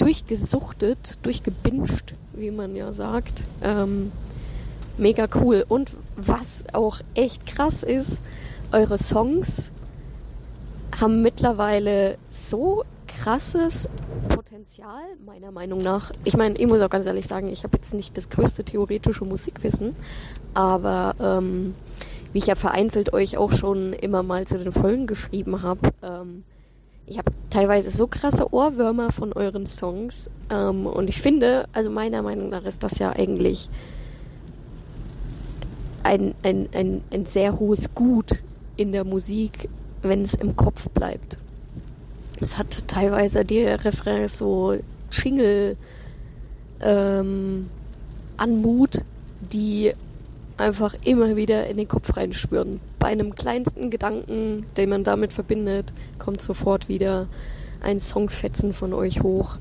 durchgesuchtet, durchgebinscht, wie man ja sagt. Ähm, mega cool. Und was auch echt krass ist, eure Songs haben mittlerweile so krasses Potenzial meiner Meinung nach. Ich meine, ich muss auch ganz ehrlich sagen, ich habe jetzt nicht das größte theoretische Musikwissen, aber ähm, wie ich ja vereinzelt euch auch schon immer mal zu den Folgen geschrieben habe, ähm, ich habe teilweise so krasse Ohrwürmer von euren Songs ähm, und ich finde, also meiner Meinung nach ist das ja eigentlich ein, ein, ein, ein sehr hohes Gut in der Musik, wenn es im Kopf bleibt. Es hat teilweise die Refrains so Jingle ähm, Anmut, die einfach immer wieder in den Kopf reinschwören. Bei einem kleinsten Gedanken, den man damit verbindet, kommt sofort wieder ein Songfetzen von euch hoch.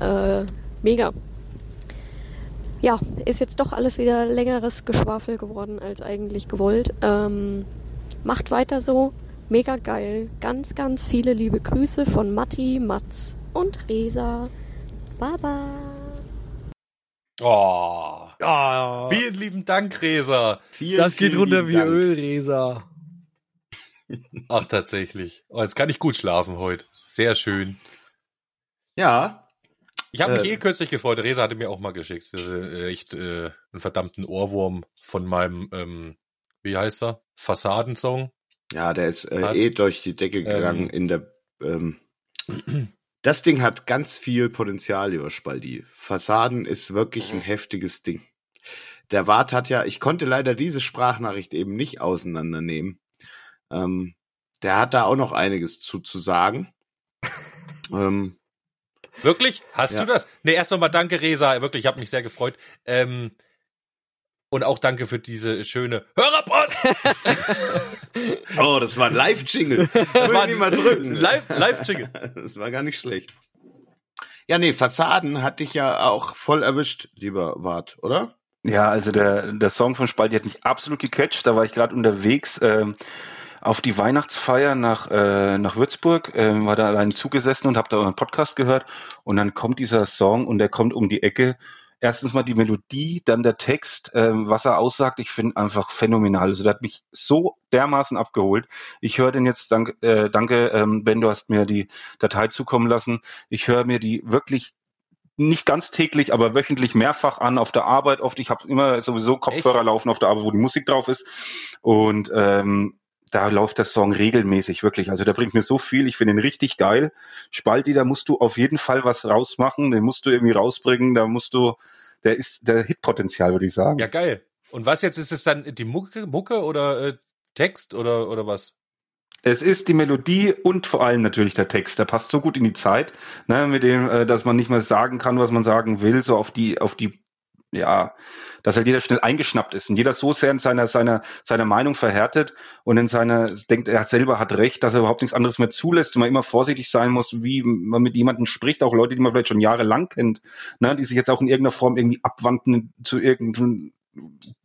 Äh, mega. Ja, ist jetzt doch alles wieder längeres Geschwafel geworden als eigentlich gewollt. Ähm, macht weiter so. Mega geil. Ganz, ganz viele liebe Grüße von Matti, Mats und Resa. Baba. Oh, Ah, vielen lieben Dank, Resa. Vielen, das geht runter wie Dank. Öl, Resa. Ach, tatsächlich. Oh, jetzt kann ich gut schlafen heute. Sehr schön. Ja, Ich habe mich Äh. eh kürzlich gefreut. Resa hatte mir auch mal geschickt. Das ist äh, echt äh, einen verdammten Ohrwurm von meinem, ähm, wie heißt er? Fassadensong. ja, der ist äh, eh durch die Decke gegangen in der. Ähm, das Ding hat ganz viel Potenzial, lieber Spaldi. Fassaden ist wirklich ein heftiges Ding. Der Wart hat ja, ich konnte leider diese Sprachnachricht eben nicht auseinandernehmen. Ähm, der hat da auch noch einiges zu, zu sagen. ähm, Wirklich? Hast Ja. du das? Nee, erst nochmal danke, Resa. Wirklich, ich habe mich sehr gefreut. Ähm, und auch danke für diese schöne Hörerpost. oh, das war ein Live-Jingle. war Will ich mal drücken. Live- Live-Jingle. Das war gar nicht schlecht. Ja, nee, Fassaden hat dich ja auch voll erwischt, lieber Wart, oder? Ja, also der, der Song von Spalti hat mich absolut gecatcht. Da war ich gerade unterwegs ähm, auf die Weihnachtsfeier nach, äh, nach Würzburg, ähm, war da allein zugesessen und habe da euren Podcast gehört. Und dann kommt dieser Song und der kommt um die Ecke. Erstens mal die Melodie, dann der Text, ähm, was er aussagt, ich finde einfach phänomenal. Also der hat mich so dermaßen abgeholt. Ich höre den jetzt, dank, äh, danke, ähm, Ben, du hast mir die Datei zukommen lassen. Ich höre mir die wirklich nicht ganz täglich, aber wöchentlich mehrfach an auf der Arbeit. Oft, ich habe immer sowieso Kopfhörer laufen auf der Arbeit, wo die Musik drauf ist. Und ähm, da läuft der Song regelmäßig, wirklich. Also der bringt mir so viel. Ich finde ihn richtig geil. Spalti, da musst du auf jeden Fall was rausmachen. Den musst du irgendwie rausbringen. Da musst du, der ist der Hitpotenzial, würde ich sagen. Ja, geil. Und was jetzt? Ist es dann die Mucke, Mucke oder äh, Text oder, oder was? Es ist die Melodie und vor allem natürlich der Text. Der passt so gut in die Zeit, ne, mit dem, äh, dass man nicht mehr sagen kann, was man sagen will, so auf die, auf die, ja, dass halt jeder schnell eingeschnappt ist und jeder so sehr in seiner, seiner, seiner Meinung verhärtet und in seiner, denkt, er selber hat recht, dass er überhaupt nichts anderes mehr zulässt und man immer vorsichtig sein muss, wie man mit jemandem spricht, auch Leute, die man vielleicht schon jahrelang kennt, ne, die sich jetzt auch in irgendeiner Form irgendwie abwandten zu irgendeinem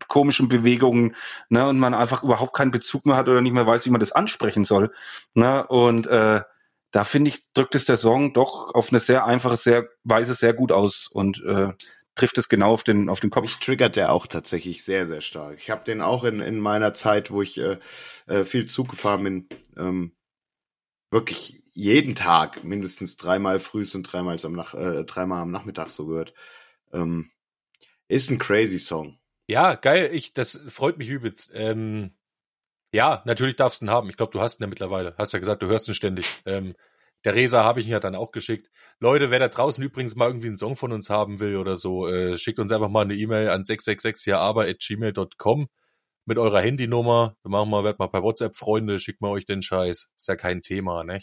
komischen Bewegungen, ne, und man einfach überhaupt keinen Bezug mehr hat oder nicht mehr weiß, wie man das ansprechen soll, ne, und äh, da finde ich, drückt es der Song doch auf eine sehr einfache, sehr Weise sehr gut aus und äh, trifft es genau auf den auf den Kopf. Mich triggert der auch tatsächlich sehr, sehr stark. Ich habe den auch in, in meiner Zeit, wo ich äh, äh, viel Zug gefahren bin, ähm, wirklich jeden Tag mindestens dreimal frühs und dreimal am, Nach äh, dreimal am Nachmittag so gehört. Ähm, ist ein crazy Song. Ja, geil. Ich, das freut mich übelst. Ähm, ja, natürlich darfst du ihn haben. Ich glaube, du hast ihn ja mittlerweile. Hast ja gesagt, du hörst ihn ständig. Ähm, der Resa habe ich ihn ja dann auch geschickt. Leute, wer da draußen übrigens mal irgendwie einen Song von uns haben will oder so, äh, schickt uns einfach mal eine E-Mail an 666 hier aber@gmail.com mit eurer Handynummer. Wir machen mal, werdet mal per WhatsApp Freunde, schickt mal euch den Scheiß. Ist ja kein Thema, ne?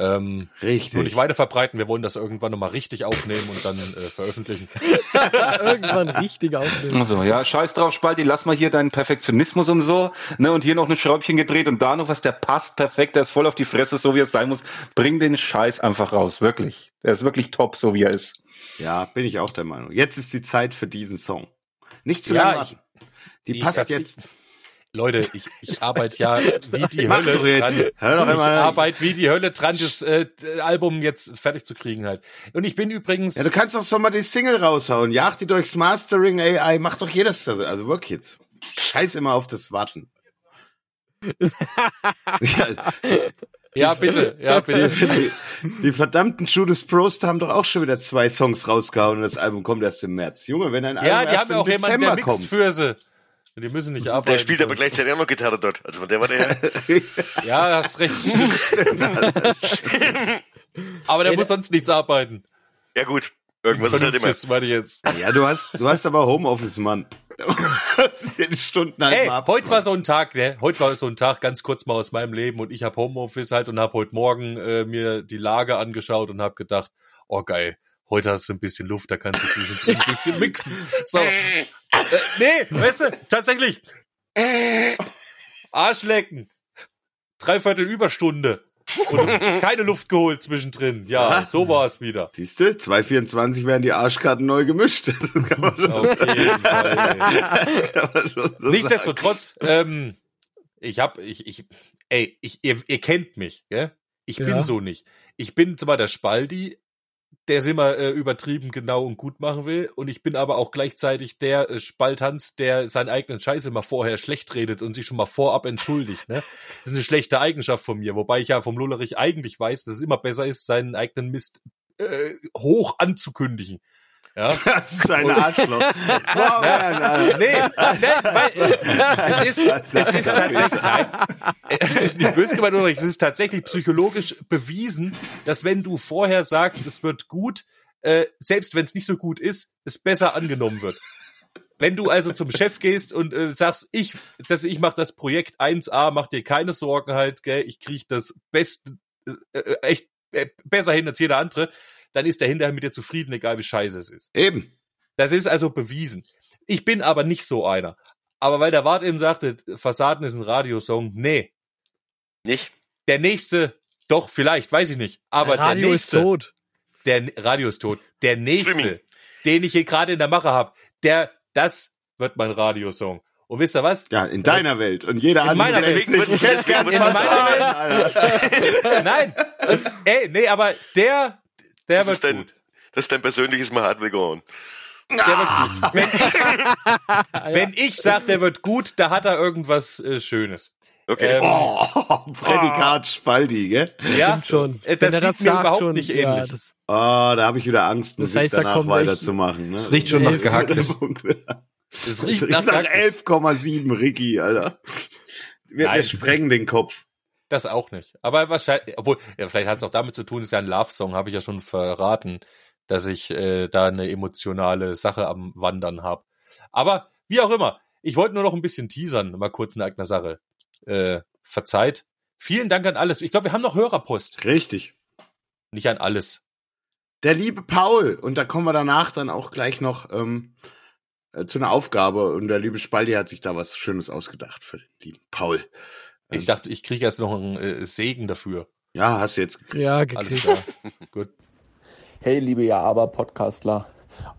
Ähm, Richtig. nur nicht weiter verbreiten. Wir wollen das irgendwann nochmal richtig aufnehmen und dann äh, veröffentlichen. Irgendwann richtig aufnehmen. Also, ja, scheiß drauf, Spalti, lass mal hier deinen Perfektionismus und so, ne, und hier noch ein Schräubchen gedreht und da noch was, der passt perfekt, der ist voll auf die Fresse, so wie es sein muss. Bring den Scheiß einfach raus, wirklich. Der ist wirklich top, so wie er ist. Ja, bin ich auch der Meinung. Jetzt ist die Zeit für diesen Song. Nicht zu Ja, lange warten. Die ich- passt jetzt. Leute, ich, ich arbeite ja wie die Mach Hölle doch jetzt. dran. Hör doch ich einmal. arbeite wie die Hölle dran, das äh, Album jetzt fertig zu kriegen halt. Und ich bin übrigens, Ja, du kannst doch schon mal die Single raushauen. Jagd die durchs Mastering AI. Macht doch jedes. Also wirklich jetzt. Scheiß immer auf das Warten. ja, Ja, bitte, ja, bitte. Die, die verdammten Judas Prost haben doch auch schon wieder zwei Songs rausgehauen und das Album kommt erst im März. Junge, wenn ein Album Ja, die erst haben ja im auch jemanden, Dezember der mixt kommt. für sie. Die müssen nicht arbeiten. Der spielt aber gleichzeitig auch noch Gitarre dort. Also von der war der. Ja, hast recht. aber der muss sonst nichts arbeiten. Ja gut, irgendwas ist halt immer. Vernünftiges, meine ich jetzt. Ja, du hast, du hast aber Homeoffice, Mann. Das Stunden halt Ey, mal heute war so ein Tag, ne? Heute war so ein Tag, ganz kurz mal aus meinem Leben und ich habe Homeoffice halt und habe heute Morgen äh, mir die Lage angeschaut und habe gedacht, oh geil, heute hast du ein bisschen Luft, da kannst du zwischendrin ein bisschen mixen. So. Äh, nee, weißt du, tatsächlich. Arschlecken. Dreiviertel Überstunde. Und keine Luft geholt zwischendrin. Ja, so war es wieder. Siehst du, 224 werden die Arschkarten neu gemischt. Das kann man schon, Auf jeden Fall. das kann man schon so Nichtsdestotrotz, ähm, ich hab, ich, ich, ey, ich, ihr, ihr kennt mich, gell? Ich Ja. bin so nicht. Ich bin zwar der Spaldi, der es immer äh, übertrieben genau und gut machen will, und ich bin aber auch gleichzeitig der äh, Spaltanz, der seinen eigenen Scheiß immer vorher schlecht redet und sich schon mal vorab entschuldigt. Ne? Das ist eine schlechte Eigenschaft von mir, wobei ich ja vom Lullerich eigentlich weiß, dass es immer besser ist, seinen eigenen Mist äh, hoch anzukündigen. Ja? Das ist ein Arschloch. Boah, Mann, Alter. Nee, weil es ist, es ist tatsächlich, nein, es ist nicht böse gemeint, es ist tatsächlich psychologisch bewiesen, dass wenn du vorher sagst, es wird gut, äh, selbst wenn es nicht so gut ist, es besser angenommen wird. Wenn du also zum Chef gehst und äh, sagst, ich, dass ich mache das Projekt 1a, mach dir keine Sorgen halt, gell, ich krieg das beste, äh, äh, echt äh, besser hin als jeder andere, dann ist der hinterher mit dir zufrieden, egal wie scheiße es ist. Eben. Das ist also bewiesen. Ich bin aber nicht so einer. Aber weil der Wart eben sagte, Fassaden ist ein Radiosong, nee. Nicht? Der nächste, doch, vielleicht, weiß ich nicht. Aber Radio der ist nächste, tot. der Radio ist tot. Der nächste, Streaming. den ich hier gerade in der Mache habe, der, das wird mein Radiosong. Und wisst ihr was? Ja, in deiner Welt. Und jeder In andere meiner Welt. Deswegen wird Ich hätte gern in meiner Fassaden, Welt. Alter. Nein, ey, nee, aber der, der Das wird ist dein, gut. das ist dein persönliches Mahatma Der wird gut. Wenn, wenn ich sag, der wird gut, da hat er irgendwas äh, Schönes. Okay. Ähm, Oh, Prädikat Spaldi, gell? Ja, Stimmt schon. Äh, Wenn Das er sieht mir überhaupt schon, nicht ja, ähnlich. das, Oh, da habe ich wieder Angst, Das Musik heißt, da danach echt- weiterzumachen. Ne? Es riecht schon nach Das Gehacktes. es riecht nach, nach, 11,7, Ricky, Alter. Wir, wir sprengen den Kopf. Das auch nicht. Aber wahrscheinlich, obwohl, ja, vielleicht hat es auch damit zu tun, es ist ja ein Love-Song, habe ich ja schon verraten, dass ich äh, da eine emotionale Sache am Wandern habe. Aber wie auch immer, ich wollte nur noch ein bisschen teasern, mal kurz in eigener Sache. Äh, verzeiht. Vielen Dank an alles. Ich glaube, wir haben noch Hörerpost. Richtig. Nicht an alles. Der liebe Paul, und da kommen wir danach dann auch gleich noch ähm, äh, zu einer Aufgabe. Und der liebe Spaldi hat sich da was Schönes ausgedacht für den lieben Paul. Ich dachte, ich kriege erst noch einen äh, Segen dafür. Ja, hast du jetzt gekriegt. ja, Alles gekriegt. klar. Gut. Hey, liebe Ja, aber Podcastler.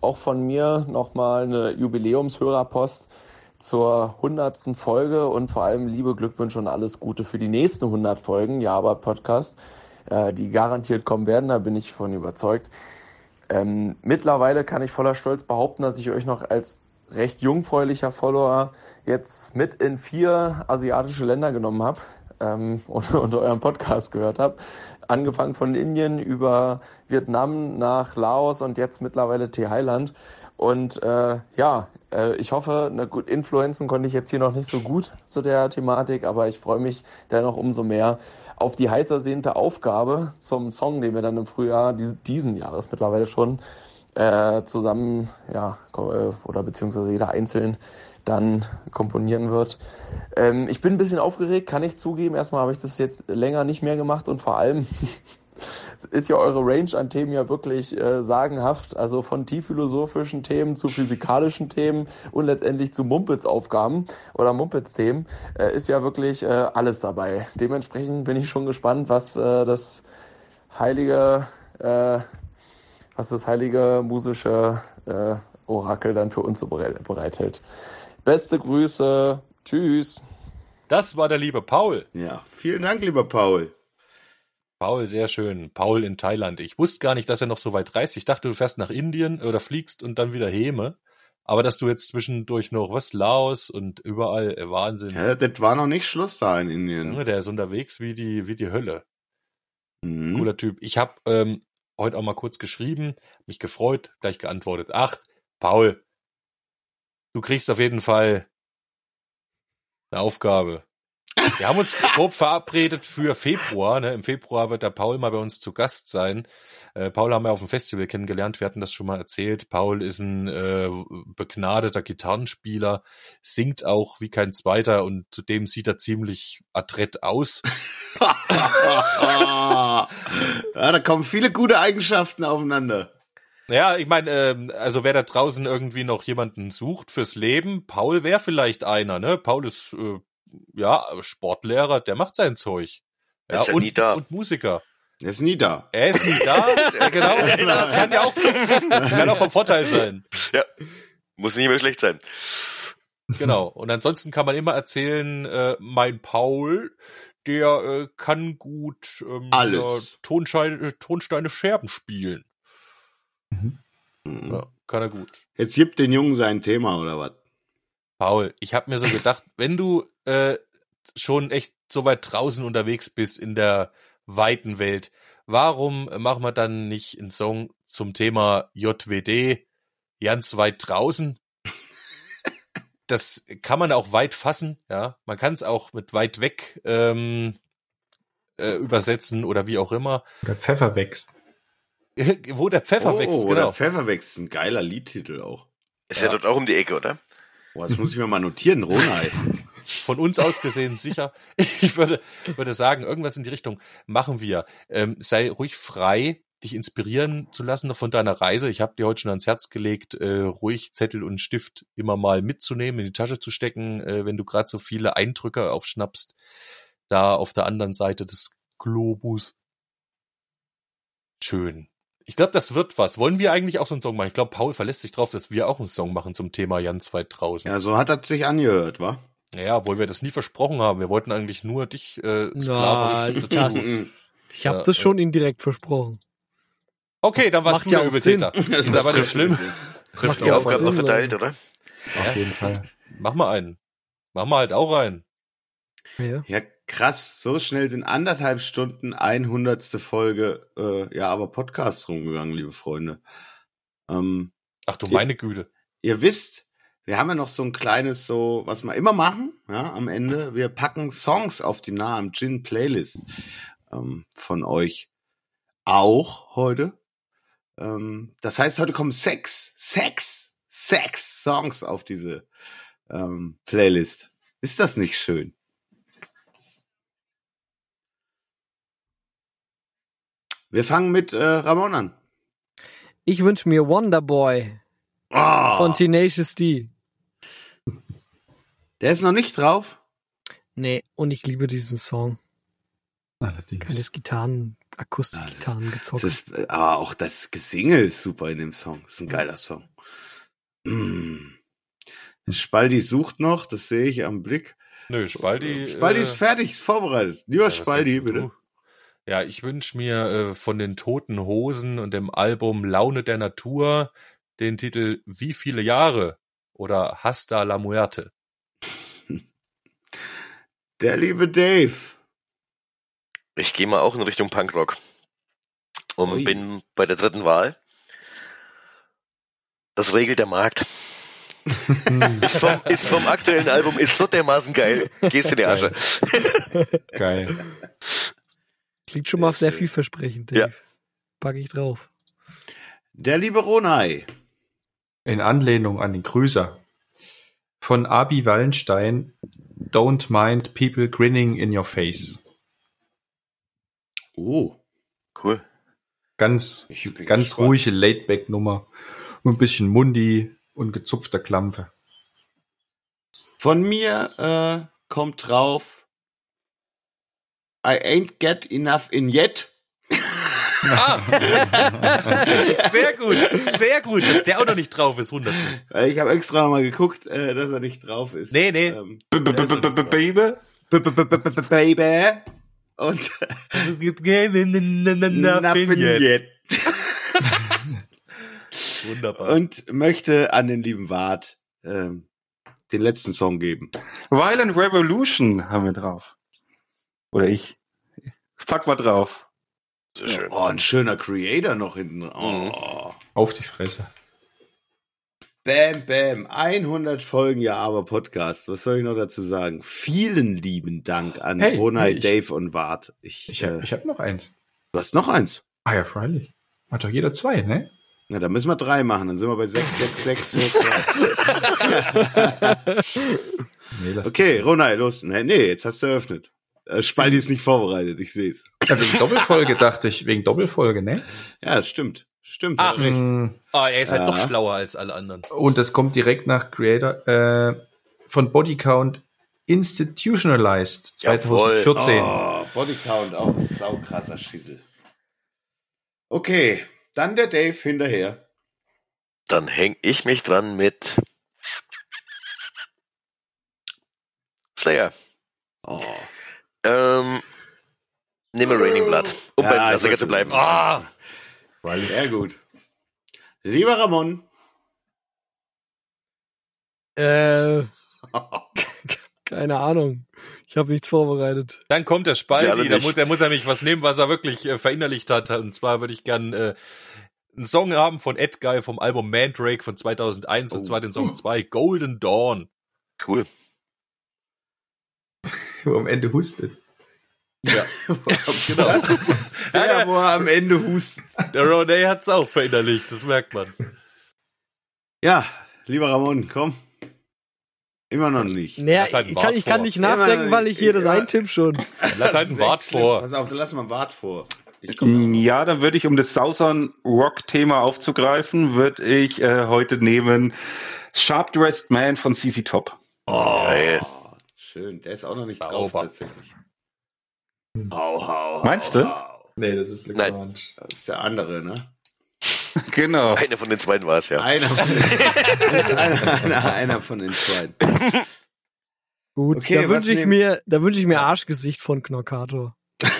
Auch von mir nochmal eine Jubiläumshörerpost zur hundertsten Folge und vor allem liebe Glückwünsche und alles Gute für die nächsten 100 Folgen Ja, aber Podcast, äh, die garantiert kommen werden, da bin ich von überzeugt. Ähm, mittlerweile kann ich voller Stolz behaupten, dass ich euch noch als recht jungfräulicher Follower jetzt mit in vier asiatische Länder genommen habe ähm, und, und euren Podcast gehört habe. Angefangen von Indien über Vietnam nach Laos und jetzt mittlerweile Thailand. Und äh, ja, äh, ich hoffe, na gut, influenzen konnte ich jetzt hier noch nicht so gut zu der Thematik, aber ich freue mich dennoch umso mehr auf die heiß ersehnte Aufgabe zum Song, den wir dann im Frühjahr dies- diesen Jahres mittlerweile schon äh, zusammen, ja, äh, oder beziehungsweise jeder einzeln dann komponieren wird. Ähm, ich bin ein bisschen aufgeregt, kann ich zugeben. Erstmal habe ich das jetzt länger nicht mehr gemacht und vor allem ist ja eure Range an Themen ja wirklich äh, sagenhaft. Also von tiefphilosophischen Themen zu physikalischen Themen und letztendlich zu Mumpitz-Aufgaben oder Mumpitz-Themen äh, ist ja wirklich äh, alles dabei. Dementsprechend bin ich schon gespannt, was äh, das heilige, äh, was das heilige musische äh, Orakel dann für uns so bereit- bereithält. Beste Grüße. Tschüss. Das war der liebe Paul. Ja, vielen Dank, lieber Paul. Paul, sehr schön. Paul in Thailand. Ich wusste gar nicht, dass er noch so weit reist. Ich dachte, du fährst nach Indien oder fliegst und dann wieder Heme. Aber dass du jetzt zwischendurch noch was, Laos und überall, äh, Wahnsinn. Ja, das war noch nicht Schluss da in Indien. Der ist unterwegs wie die, wie die Hölle. Mhm. Cooler Typ. Ich habe ähm, heute auch mal kurz geschrieben, mich gefreut, gleich geantwortet. Ach, Paul, du kriegst auf jeden Fall eine Aufgabe. Wir haben uns grob verabredet für Februar. Ne? Im Februar wird der Paul mal bei uns zu Gast sein. Äh, Paul haben wir auf dem Festival kennengelernt. Wir hatten das schon mal erzählt. Paul ist ein äh, begnadeter Gitarrenspieler, singt auch wie kein zweiter und zudem sieht er ziemlich adrett aus. ja, da kommen viele gute Eigenschaften aufeinander. Ja, ich meine, ähm, also wer da draußen irgendwie noch jemanden sucht fürs Leben, Paul wäre vielleicht einer, ne? Paul ist äh, ja Sportlehrer, der macht sein Zeug. Ja, Ist ja und, nie da. und Musiker. Er ist nie da. Er ist nie da, ja, genau. Das kann ja auch, kann auch vom Vorteil sein. Ja. Muss nicht mehr schlecht sein. Genau. Und ansonsten kann man immer erzählen, äh, mein Paul, der äh, kann gut ähm, Alles. ja, Tonsteine, Tonsteine Scherben spielen. Ja, kann er gut. Jetzt gibt den Jungen sein Thema, oder was? Paul, ich habe mir so gedacht, wenn du äh, schon echt so weit draußen unterwegs bist in der weiten Welt, warum machen wir dann nicht einen Song zum Thema JWD ganz weit draußen? Das kann man auch weit fassen, ja. Man kann es auch mit weit weg ähm, äh, übersetzen oder wie auch immer. Der Pfeffer wächst. Wo der Pfeffer oh, wächst, oder genau. Pfeffer wächst, ein geiler Liedtitel auch. Ist ja, Ja. dort auch um die Ecke, oder? Boah, das muss ich mir mal notieren, Ronald. von uns aus gesehen sicher. Ich würde, würde sagen, irgendwas in die Richtung machen wir. Ähm, sei ruhig frei, dich inspirieren zu lassen noch von deiner Reise. Ich habe dir heute schon ans Herz gelegt, äh, ruhig Zettel und Stift immer mal mitzunehmen, in die Tasche zu stecken, äh, wenn du gerade so viele Eindrücke aufschnappst. Da auf der anderen Seite des Globus. Schön. Ich glaube, das wird was. Wollen wir eigentlich auch so einen Song machen? Ich glaube, Paul verlässt sich drauf, dass wir auch einen Song machen zum Thema ganz weit draußen. Ja, so hat er sich angehört, wa? Ja, obwohl wir das nie versprochen haben. Wir wollten eigentlich nur dich äh, Na, sklavisch das- dazu. Ich habe Ja, das ja. schon indirekt versprochen. Okay, dann Macht du ja Übeltäter. Das Ist aber nicht schlimm. Trifft ja Die Aufgaben noch verteilt, oder? auf jeden Fall. Mach mal einen. Mach mal halt auch rein. Ja. Ja, krass. So schnell sind anderthalb Stunden, ein hundertste Folge, äh, ja, aber Podcast rumgegangen, liebe Freunde. Ähm, Ach du meine Güte. ihr wisst, wir haben ja noch so ein kleines, so, was wir immer machen, ja, am Ende. Wir packen Songs auf die am Gin Playlist ähm, von euch auch heute. Ähm, das heißt, heute kommen sechs, sechs, sechs Songs auf diese ähm, Playlist. Ist das nicht schön? Wir fangen mit äh, Ramon an. Ich wünsche mir Wonderboy Oh, von Tenacious D. der ist noch nicht drauf. Nee, und ich liebe diesen Song. Allerdings. Kleines Gitarren, Akustikgitarren Das gezockt. ist, aber auch das Gesinge ist super in dem Song. Das ist ein geiler Song. Mm. Spaldi sucht noch, das sehe ich am Blick. Nö, Spaldi. Spaldi äh, ist fertig, ist vorbereitet. Lieber ja, Spaldi, denkst du? Ja, ich wünsche mir äh, von den Toten Hosen und dem Album Laune der Natur den Titel Wie viele Jahre oder Hasta la Muerte. Der liebe Dave. Ich gehe mal auch in Richtung Punkrock. Und Ui. bin bei der dritten Wahl. Das regelt der Markt. Ist vom, ist vom aktuellen Album, ist so dermaßen geil. Gehst in die Asche. Geil. Klingt schon mal Sehr vielversprechend, Dave. Ja. Pack ich drauf. Der liebe Ronai. In Anlehnung an den Grüßer. Von Abi Wallenstein. Don't mind people grinning in your face. Oh. Cool. Ganz, ganz gespannt. ruhige Laidback-Nummer. Ein bisschen Mundi und gezupfter Klampfe. Von mir äh, kommt drauf. I ain't get enough in yet. Ah! sehr gut, sehr gut. Dass der auch noch nicht drauf ist, 100. Äh, Ich habe extra nochmal geguckt, äh, dass er nicht drauf ist. Nee, nee. Ähm, Baby? Baby. Und yet. Wunderbar. Und möchte an den lieben Wart ähm, den letzten Song geben. Violent Revolution haben wir drauf. Oder ich. Pack mal drauf. Schön. Oh, ein schöner Creator noch hinten. Oh. Auf die Fresse. Bam, bam. 100 Folgen Ja, aber Podcast. Was soll ich noch dazu sagen? Vielen lieben Dank an Hey, Ronald, ich- Dave und Wart. Ich, Ich äh, habe ich hab noch eins. du hast noch eins. Ah ja, freilich. Hat doch jeder zwei, ne? Na, da müssen wir drei machen. Dann sind wir bei 6, 6, 6, 6. Nee, Okay, Ronald, los. Nee, nee, jetzt hast du eröffnet. Äh, Spaldi ist nicht vorbereitet, ich sehe es. Ja, wegen Doppelfolge dachte ich, wegen Doppelfolge, ne? Ja, das stimmt. Stimmt, Ach, hast recht. Mm, Ah, er ist halt Ja. doch schlauer als alle anderen. Und das kommt direkt nach Creator äh, von Body Count Institutionalized 2014. Oh, Bodycount, auch saukrasser Schissel. Okay, dann der Dave hinterher. Dann häng ich mich dran mit Slayer. Oh. Nehme Raining Blood, um Ja, beim ich Klassiker zu bleiben. Ah, Sehr gut. Lieber Ramon. Äh, keine Ahnung. Ich habe nichts vorbereitet. dann kommt der Wir Spaldi, alle da nicht. muss, da muss er mich was nehmen, was er wirklich äh, verinnerlicht hat. Und zwar würde ich gern äh, einen Song haben von Ed Guy vom Album Mandrake von 2001 Oh. und zwar den Song 2, Golden Dawn. Cool. Wo am Ende hustet. genau. Das ist der, wo er am Ende hustet. Der Ronay hat's auch verinnerlicht, das merkt man. Ja, lieber Ramon, komm. Immer noch nicht. Naja, Lass halt ich, kann, ich kann nicht nachdenken, weil ich hier das Ja. eintipp schon. Lass halt einen Wart vor. Pass auf, dann lass mal einen Wart vor. Mm, Ja, dann würde ich, um das Southern Rock-Thema aufzugreifen, würde ich äh, heute nehmen Sharp Dressed Man von CC Top. Oh, Geil. schön. Der ist auch noch nicht Sauber. drauf tatsächlich. Hau, hau, Meinst hau, du? Nee, das ist Nein. Legrand. Das ist der andere, ne? Genau. Einer von den beiden war es, ja. Einer von den, einer, einer, einer von den zwei. Gut, Okay, da wünsche ich nehm- mir, da wünsche ich mir Arschgesicht von Knockator.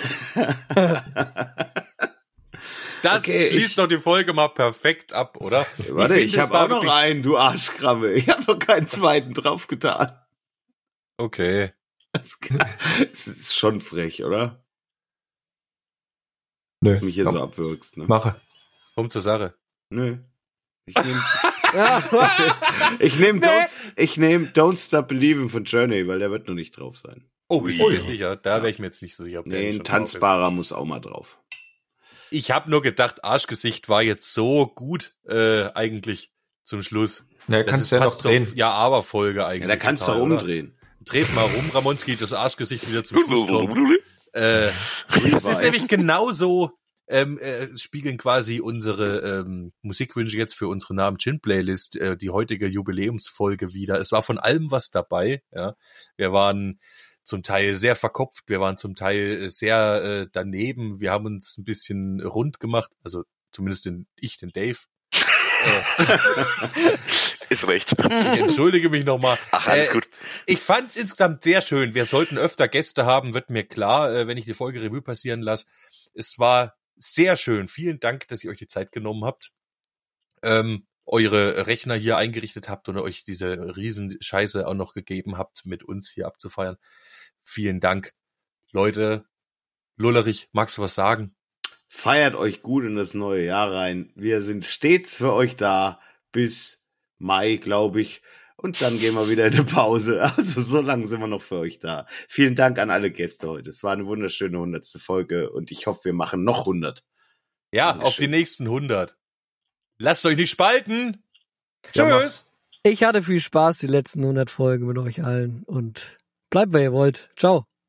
Das Okay, schließt ich- doch die Folge mal perfekt ab, oder? Warte, ich, es habe auch noch einen, du Arschkramme. Ich habe noch keinen zweiten draufgetan. Okay. Das das ist schon frech, oder? Nö. Mich hier Komm, so abwürgst, ne? Mache. Komm zur Sache. Nö. Ich nehme Ja, ich nehm don't, ich nehm Don't Stop Believing von Journey, weil der wird noch nicht drauf sein. Oh, bist du dir sicher? Da wäre ich mir jetzt nicht so sicher. Ob der Nee, schon ein drauf tanzbarer muss auch mal drauf. Ich habe nur gedacht, Arschgesicht war jetzt so gut äh, eigentlich zum Schluss. Ja, Das kannst ist ja noch fast zur drehen. Ja-Aber-Folge eigentlich. Ja, da kannst du auch oder? umdrehen. Dreh's mal rum, Ramonski, das Arschgesicht wieder zum Schluss kommt. Äh, es ist nämlich genauso, ähm, äh, spiegeln quasi unsere ähm, Musikwünsche jetzt für unsere Namen Chin Playlist, äh, die heutige Jubiläumsfolge wieder. Es war von allem was dabei. Ja, wir waren zum Teil sehr verkopft, wir waren zum Teil sehr äh, daneben. Wir haben uns ein bisschen rund gemacht, also zumindest den, ich, den Dave. Ist recht. Ich entschuldige mich nochmal. Ach, alles Äh, gut. Ich fand es insgesamt sehr schön. Wir sollten öfter Gäste haben, wird mir klar, äh, wenn ich die Folge Revue passieren lasse. Es war sehr schön. Vielen Dank, dass ihr euch die Zeit genommen habt, ähm, eure Rechner hier eingerichtet habt und euch diese Riesenscheiße auch noch gegeben habt, mit uns hier abzufeiern. Vielen Dank. Leute, Lullerich, magst du was sagen? Feiert euch gut in das neue Jahr rein. Wir sind stets für euch da bis Mai, glaube ich. Und dann gehen wir wieder in eine Pause. Also so lange sind wir noch für euch da. Vielen Dank an alle Gäste heute. Es war eine wunderschöne hundertste Folge und ich hoffe, wir machen noch 100. Ja, Dankeschön. auf die nächsten 100. Lasst euch nicht spalten. Ja, Tschüss. ich hatte viel Spaß die letzten 100 Folgen mit euch allen und bleibt, wer ihr wollt. Ciao.